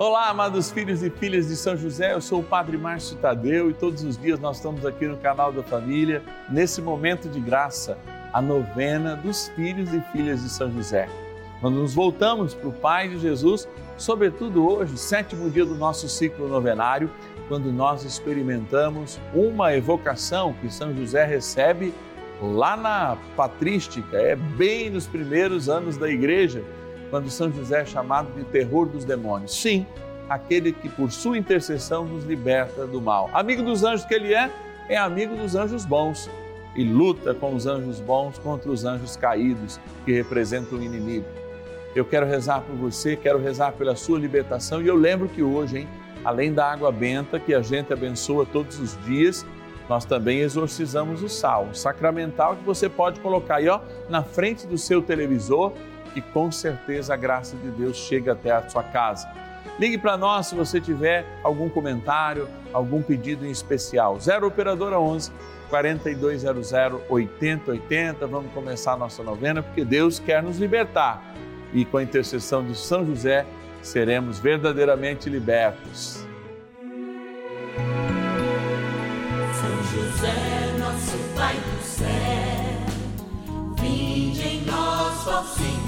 Olá, amados filhos e filhas de São José, eu sou o Padre Márcio Tadeu e todos os dias nós estamos aqui no canal da família, nesse momento de graça, a novena dos filhos e filhas de São José. Quando nos voltamos para o Pai de Jesus, sobretudo hoje, sétimo dia do nosso ciclo novenário, quando nós experimentamos uma evocação que São José recebe lá na patrística, é bem nos primeiros anos da igreja quando São José é chamado de terror dos demônios. Sim, aquele que por sua intercessão nos liberta do mal. Amigo dos anjos que ele é, é amigo dos anjos bons e luta com os anjos bons contra os anjos caídos que representam o inimigo. Eu quero rezar por você, quero rezar pela sua libertação e eu lembro que hoje, hein, além da água benta que a gente abençoa todos os dias, nós também exorcizamos o sal, um sacramental que você pode colocar aí ó, na frente do seu televisor que com certeza a graça de Deus chega até a sua casa. Ligue para nós se você tiver algum comentário, algum pedido em especial. 0 Operadora 11 4200 8080. Vamos começar a nossa novena porque Deus quer nos libertar. E com a intercessão de São José, seremos verdadeiramente libertos. São José, nosso Pai do céu, vinde em nós, ó Senhor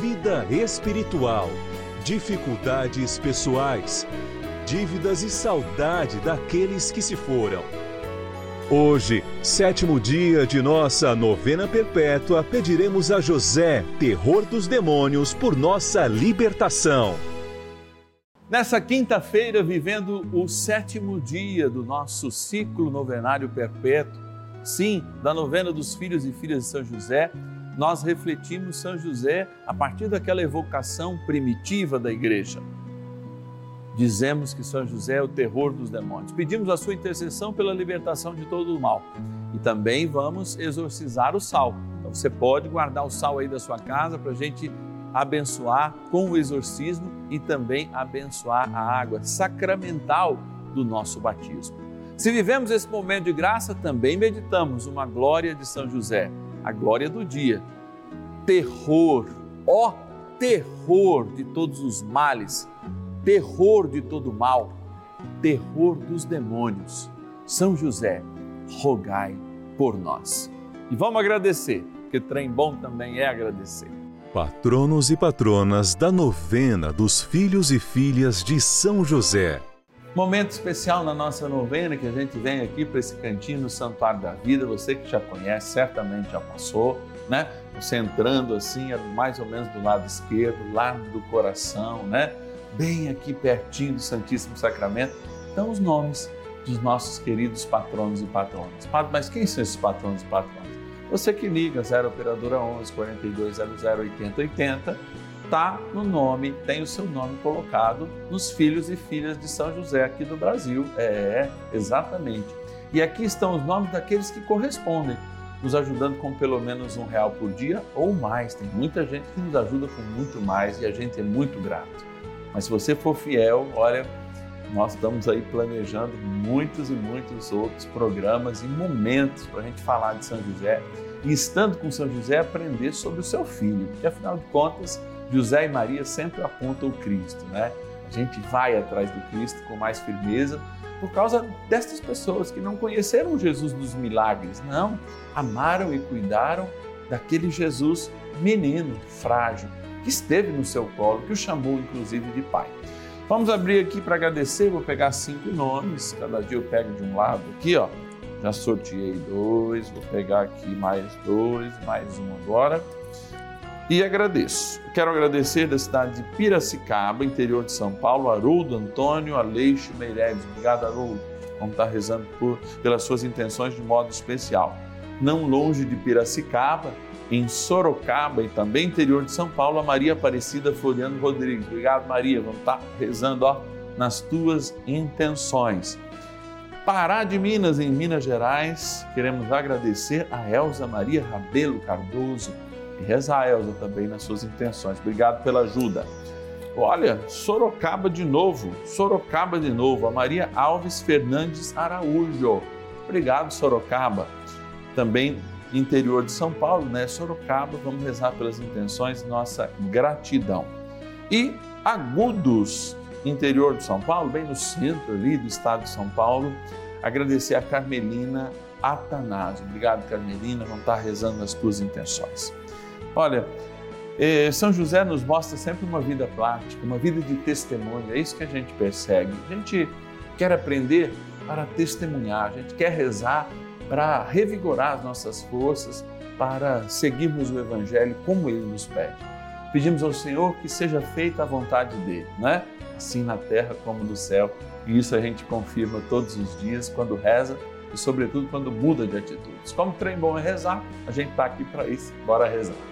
vida espiritual, dificuldades pessoais, dívidas e saudade daqueles que se foram. Hoje, sétimo dia de nossa novena perpétua, pediremos a José, terror dos demônios, por nossa libertação. Nessa quinta-feira, vivendo o sétimo dia do nosso ciclo novenário perpétuo, sim, da novena dos filhos e filhas de São José, nós refletimos São José a partir daquela evocação primitiva da igreja. Dizemos que São José é o terror dos demônios. Pedimos a sua intercessão pela libertação de todo o mal. E também vamos exorcizar o sal. Então você pode guardar o sal aí da sua casa para a gente abençoar com o exorcismo e também abençoar a água sacramental do nosso batismo. Se vivemos esse momento de graça, também meditamos uma glória de São José, a glória do dia. Terror, ó terror de todos os males, terror de todo mal, terror dos demônios. São José, rogai por nós. E vamos agradecer, porque trem bom também é agradecer. Patronos e patronas da novena dos filhos e filhas de São José. Momento especial na nossa novena que a gente vem aqui para esse cantinho no Santuário da Vida. Você que já conhece, certamente já passou, né? Você entrando assim, é mais ou menos do lado esquerdo, lado do coração, né? Bem aqui pertinho do Santíssimo Sacramento. Então, os nomes dos nossos queridos patronos e patronas. Mas quem são esses patronos e patronas? Você que liga 0 Operadora 11 4200 8080 está no nome, tem o seu nome colocado nos filhos e filhas de São José aqui do Brasil. É, exatamente. E aqui estão os nomes daqueles que correspondem, nos ajudando com pelo menos um real por dia ou mais. Tem muita gente que nos ajuda com muito mais e a gente é muito grato. Mas se você for fiel, olha, nós estamos aí planejando muitos e muitos outros programas e momentos para a gente falar de São José e estando com São José aprender sobre o seu filho, porque afinal de contas José e Maria sempre apontam o Cristo, né? A gente vai atrás do Cristo com mais firmeza, por causa destas pessoas que não conheceram Jesus dos milagres, não, amaram e cuidaram daquele Jesus menino, frágil, que esteve no seu colo, que o chamou inclusive de pai. Vamos abrir aqui para agradecer, vou pegar cinco nomes, cada dia eu pego de um lado aqui, ó. Já sorteei dois, vou pegar aqui mais dois, mais um agora. E agradeço. Quero agradecer da cidade de Piracicaba, interior de São Paulo, Haroldo Antônio Aleixo Meireles. Obrigado, Haroldo. Vamos estar rezando por, pelas suas intenções de modo especial. Não longe de Piracicaba, em Sorocaba e também interior de São Paulo, a Maria Aparecida Floriano Rodrigues. Obrigado, Maria. Vamos estar rezando ó, nas tuas intenções. Pará de Minas, em Minas Gerais, queremos agradecer a Elza Maria Rabelo Cardoso e rezar Elza também nas suas intenções. Obrigado pela ajuda. Olha, Sorocaba de novo, Sorocaba de novo, a Maria Alves Fernandes Araújo. Obrigado, Sorocaba. Também interior de São Paulo, né? Sorocaba, vamos rezar pelas intenções, nossa gratidão. E Agudos, interior de São Paulo, bem no centro ali do estado de São Paulo, agradecer a Carmelina Atanásio. Obrigado, Carmelina, vamos estar rezando nas tuas intenções. Olha, eh, São José nos mostra sempre uma vida prática, uma vida de testemunho, é isso que a gente persegue. A gente quer aprender para testemunhar, a gente quer rezar para revigorar as nossas forças, para seguirmos o Evangelho como ele nos pede. Pedimos ao Senhor que seja feita a vontade dele, né? assim na terra como no céu. E isso a gente confirma todos os dias quando reza e, sobretudo, quando muda de atitudes. Como trem bom é rezar, a gente está aqui para isso. Bora rezar.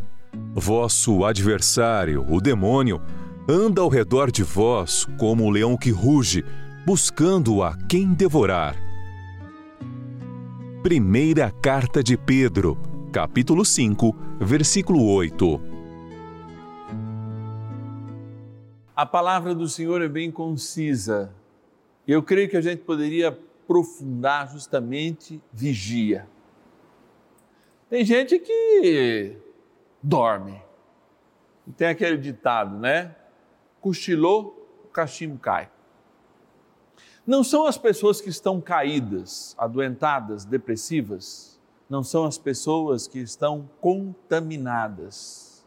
Vosso adversário, o demônio, anda ao redor de vós como o leão que ruge, buscando a quem devorar. Primeira Carta de Pedro, capítulo 5, versículo 8. A palavra do Senhor é bem concisa. Eu creio que a gente poderia aprofundar justamente vigia. Tem gente que dorme. Tem aquele ditado, né? cochilou, o cachimbo cai. Não são as pessoas que estão caídas, adoentadas, depressivas, não são as pessoas que estão contaminadas.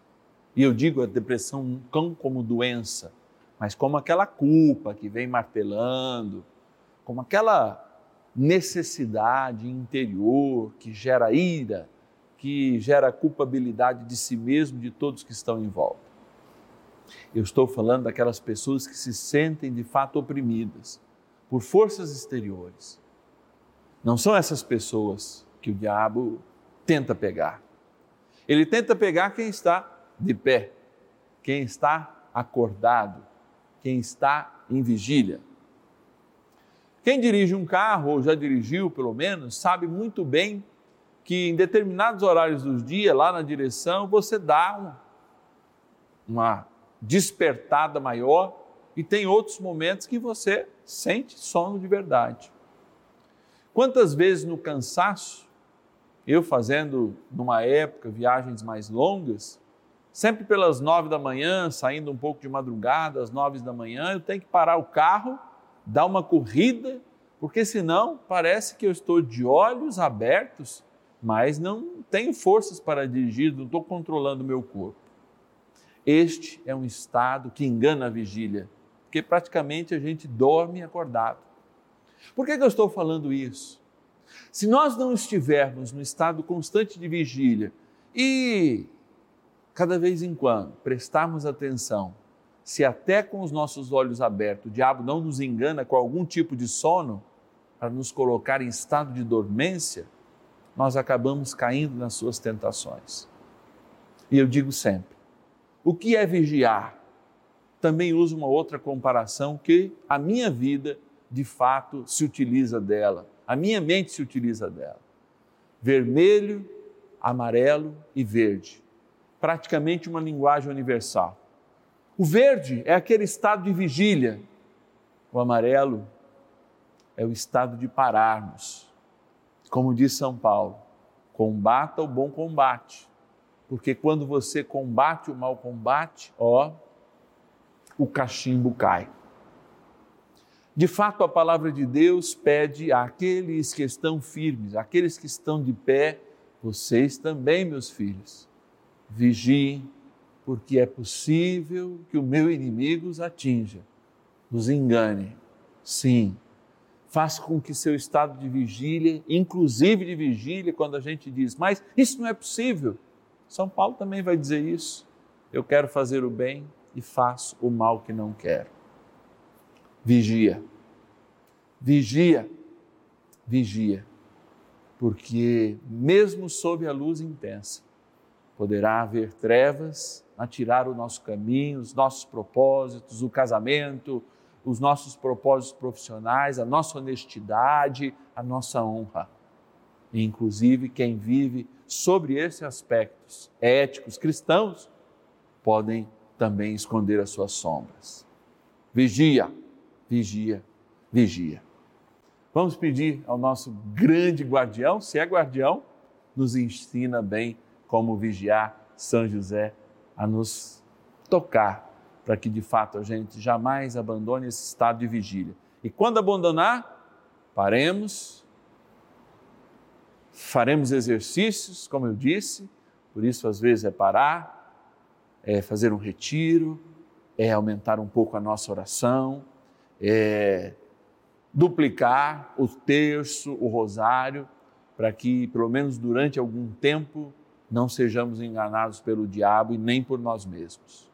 E eu digo a depressão não como doença, mas como aquela culpa que vem martelando, como aquela necessidade interior que gera ira, que gera culpabilidade de si mesmo, de todos que estão em volta. Eu estou falando daquelas pessoas que se sentem de fato oprimidas por forças exteriores. Não são essas pessoas que o diabo tenta pegar. Ele tenta pegar quem está de pé, quem está acordado, quem está em vigília. Quem dirige um carro, ou já dirigiu pelo menos, sabe muito bem que em determinados horários do dia, lá na direção, você dá uma, uma despertada maior e tem outros momentos que você sente sono de verdade. Quantas vezes no cansaço, eu fazendo numa época viagens mais longas, sempre pelas nove da manhã, saindo um pouco de madrugada, às nove da manhã, eu tenho que parar o carro dar uma corrida, porque senão parece que eu estou de olhos abertos, mas não tenho forças para dirigir, não estou controlando o meu corpo. Este é um estado que engana a vigília, porque praticamente a gente dorme acordado. Por que, que eu estou falando isso? Se nós não estivermos no estado constante de vigília e cada vez em quando prestarmos atenção se até com os nossos olhos abertos o diabo não nos engana com algum tipo de sono para nos colocar em estado de dormência, nós acabamos caindo nas suas tentações. E eu digo sempre: o que é vigiar? Também uso uma outra comparação que a minha vida de fato se utiliza dela, a minha mente se utiliza dela. Vermelho, amarelo e verde. Praticamente uma linguagem universal. O verde é aquele estado de vigília, o amarelo é o estado de pararmos. Como diz São Paulo, combata o bom combate, porque quando você combate o mau combate, ó, o cachimbo cai. De fato, a palavra de Deus pede àqueles que estão firmes, àqueles que estão de pé, vocês também, meus filhos, vigiem porque é possível que o meu inimigo os atinja, os engane. Sim, faz com que seu estado de vigília, inclusive de vigília, quando a gente diz, mas isso não é possível. São Paulo também vai dizer isso. Eu quero fazer o bem e faço o mal que não quero. Vigia, vigia, vigia, porque mesmo sob a luz intensa, poderá haver trevas a tirar o nosso caminho, os nossos propósitos, o casamento, os nossos propósitos profissionais, a nossa honestidade, a nossa honra. E, inclusive, quem vive sobre esses aspectos éticos cristãos podem também esconder as suas sombras. Vigia, vigia, vigia. Vamos pedir ao nosso grande guardião, se é guardião, nos ensina bem como vigiar São José a nos tocar para que de fato a gente jamais abandone esse estado de vigília. E quando abandonar, paremos, faremos exercícios, como eu disse, por isso às vezes é parar, é fazer um retiro, é aumentar um pouco a nossa oração, é duplicar o terço, o rosário, para que pelo menos durante algum tempo não sejamos enganados pelo diabo e nem por nós mesmos.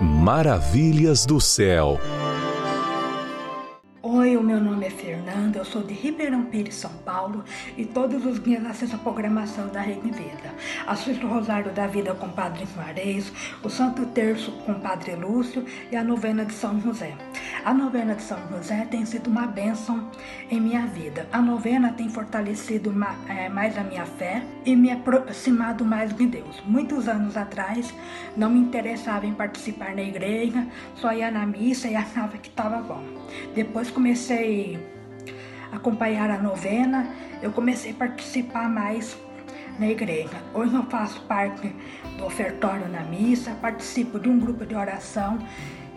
Maravilhas do céu. Oi, o meu nome é Fernanda, eu sou de Ribeirão Pires, São Paulo e todos os dias assisto a programação da Rede Vida. Assisto o Rosário da Vida com o Padre Juarez, o Santo Terço com o Padre Lúcio e a novena de São José. A novena de São José tem sido uma bênção em minha vida. A novena tem fortalecido mais a minha fé e me aproximado mais de Deus. Muitos anos atrás não me interessava em participar na igreja, só ia na missa e achava que estava bom. Depois comecei a acompanhar a novena, eu comecei a participar mais na igreja. Hoje eu faço parte do ofertório na missa, participo de um grupo de oração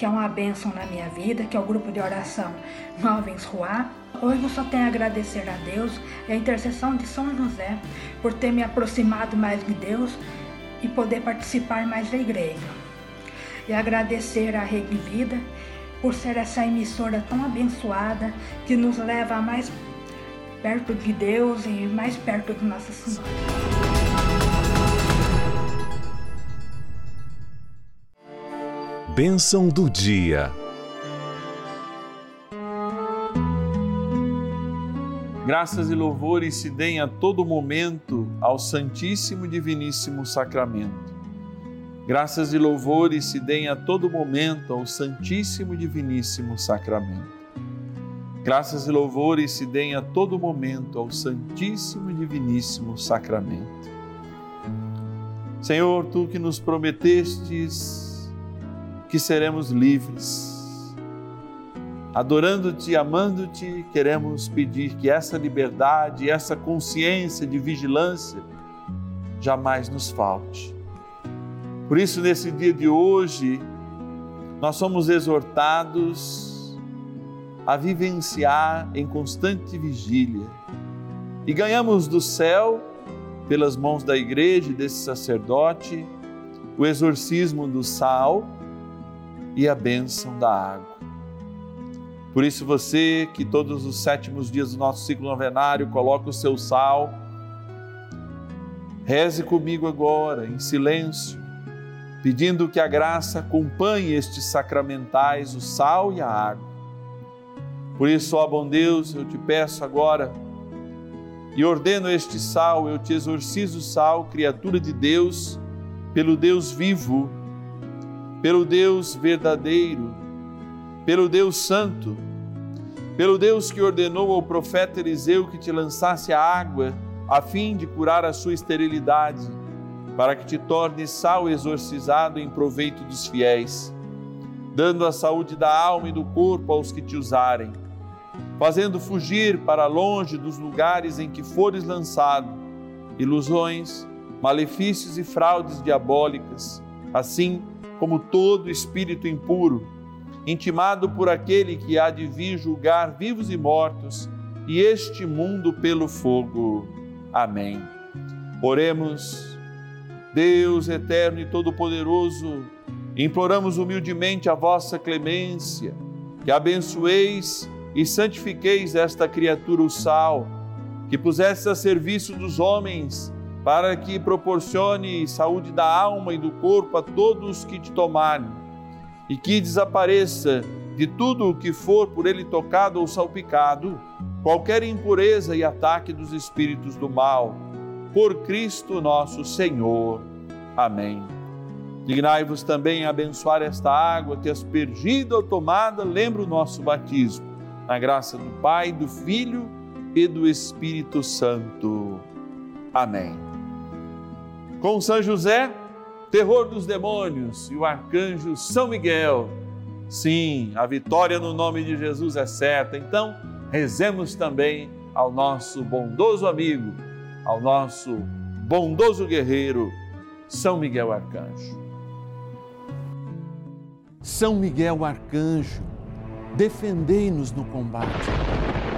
que é uma bênção na minha vida, que é o grupo de oração Jovens Ruá. Hoje eu só tenho a agradecer a Deus e a intercessão de São José por ter me aproximado mais de Deus e poder participar mais da igreja. E agradecer a Rede Vida por ser essa emissora tão abençoada que nos leva mais perto de Deus e mais perto de Nossa Senhora. Bênção do dia. Graças e louvores se deem a todo momento ao Santíssimo e Diviníssimo Sacramento. Graças e louvores se deem a todo momento ao Santíssimo e Diviníssimo Sacramento. Graças e louvores se deem a todo momento ao Santíssimo e Diviníssimo Sacramento. Senhor, tu que nos prometestes que seremos livres, adorando-te, amando-te, queremos pedir que essa liberdade, essa consciência de vigilância jamais nos falte. Por isso, nesse dia de hoje, nós somos exortados a vivenciar em constante vigília. E ganhamos do céu, pelas mãos da igreja e desse sacerdote, o exorcismo do sal e a bênção da água. Por isso, você que todos os sétimos dias do nosso ciclo novenário coloca o seu sal, reze comigo agora, em silêncio, pedindo que a graça acompanhe estes sacramentais, o sal e a água por isso, ó bom Deus, eu te peço agora e ordeno este sal, eu te exorcizo, sal, criatura de Deus, pelo Deus vivo, pelo Deus verdadeiro, pelo Deus santo, pelo Deus que ordenou ao profeta Eliseu que te lançasse a água a fim de curar a sua esterilidade, para que te torne sal exorcizado em proveito dos fiéis, dando a saúde da alma e do corpo aos que te usarem fazendo fugir para longe dos lugares em que fores lançado ilusões, malefícios e fraudes diabólicas, assim como todo espírito impuro, intimado por aquele que há de vir julgar vivos e mortos e este mundo pelo fogo. Amém. Oremos, Deus eterno e todo-poderoso, imploramos humildemente a vossa clemência, que abençoeis e santifiqueis esta criatura o sal, que puseste a serviço dos homens, para que proporcione saúde da alma e do corpo a todos que te tomarem, e que desapareça de tudo o que for por ele tocado ou salpicado, qualquer impureza e ataque dos espíritos do mal, por Cristo nosso Senhor. Amém. Dignai-vos também a abençoar esta água que, aspergida ou tomada, lembra o nosso batismo. Na graça do Pai, do Filho e do Espírito Santo. Amém. Com São José, terror dos demônios, e o arcanjo São Miguel. Sim, a vitória no nome de Jesus é certa. Então, rezemos também ao nosso bondoso amigo, ao nosso bondoso guerreiro, São Miguel Arcanjo. São Miguel Arcanjo, defendei-nos no combate.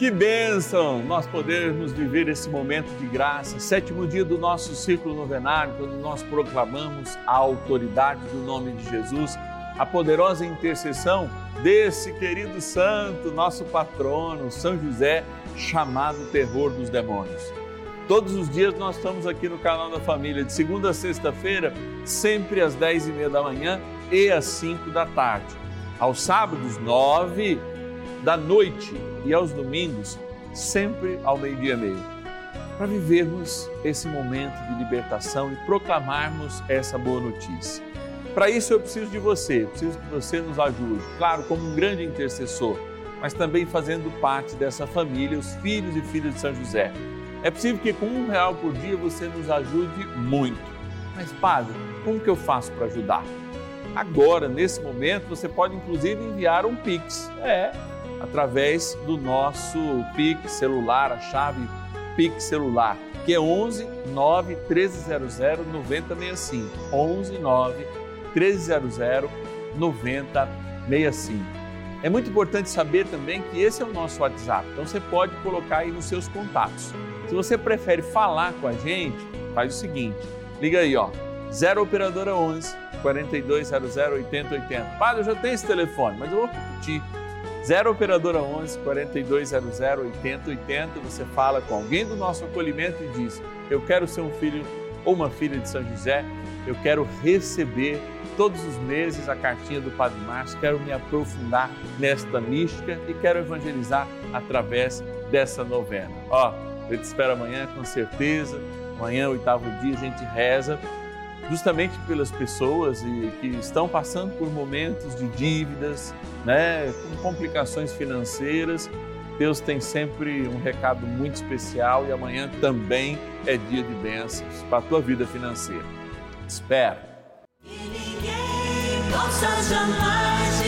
Que bênção nós podermos viver esse momento de graça, sétimo dia do nosso ciclo novenário, quando nós proclamamos a autoridade do nome de Jesus, a poderosa intercessão desse querido santo, nosso patrono, São José, chamado terror dos demônios. Todos os dias nós estamos aqui no canal da família, de segunda a sexta-feira, sempre às dez e meia da manhã e às cinco da tarde. Aos sábados, nove da noite e aos domingos, sempre ao meio-dia e meio. Para vivermos esse momento de libertação e proclamarmos essa boa notícia. Para isso eu preciso de você, preciso que você nos ajude, claro, como um grande intercessor, mas também fazendo parte dessa família, os filhos e filhas de São José é possível que com um real por dia você nos ajude muito. Mas, Padre, como que eu faço para ajudar? Agora, nesse momento, você pode inclusive enviar um Pix. É, através do nosso Pix celular, a chave Pix celular, que é 11 9 1300 9065. 11 9 1300 9065. É muito importante saber também que esse é o nosso WhatsApp, então você pode colocar aí nos seus contatos. Se você prefere falar com a gente, faz o seguinte: liga aí, ó, 0 Operadora 11 4200 8080. Padre, eu já tenho esse telefone, mas eu vou repetir. 0 Operadora 11 4200 8080. Você fala com alguém do nosso acolhimento e diz: Eu quero ser um filho ou uma filha de São José, eu quero receber todos os meses a cartinha do Padre Márcio, quero me aprofundar nesta mística e quero evangelizar através dessa novena. Ó, eu te espero amanhã com certeza. Amanhã, oitavo dia, a gente reza justamente pelas pessoas que estão passando por momentos de dívidas, né, com complicações financeiras. Deus tem sempre um recado muito especial e amanhã também é dia de bênçãos para a tua vida financeira. Espero. possa jamais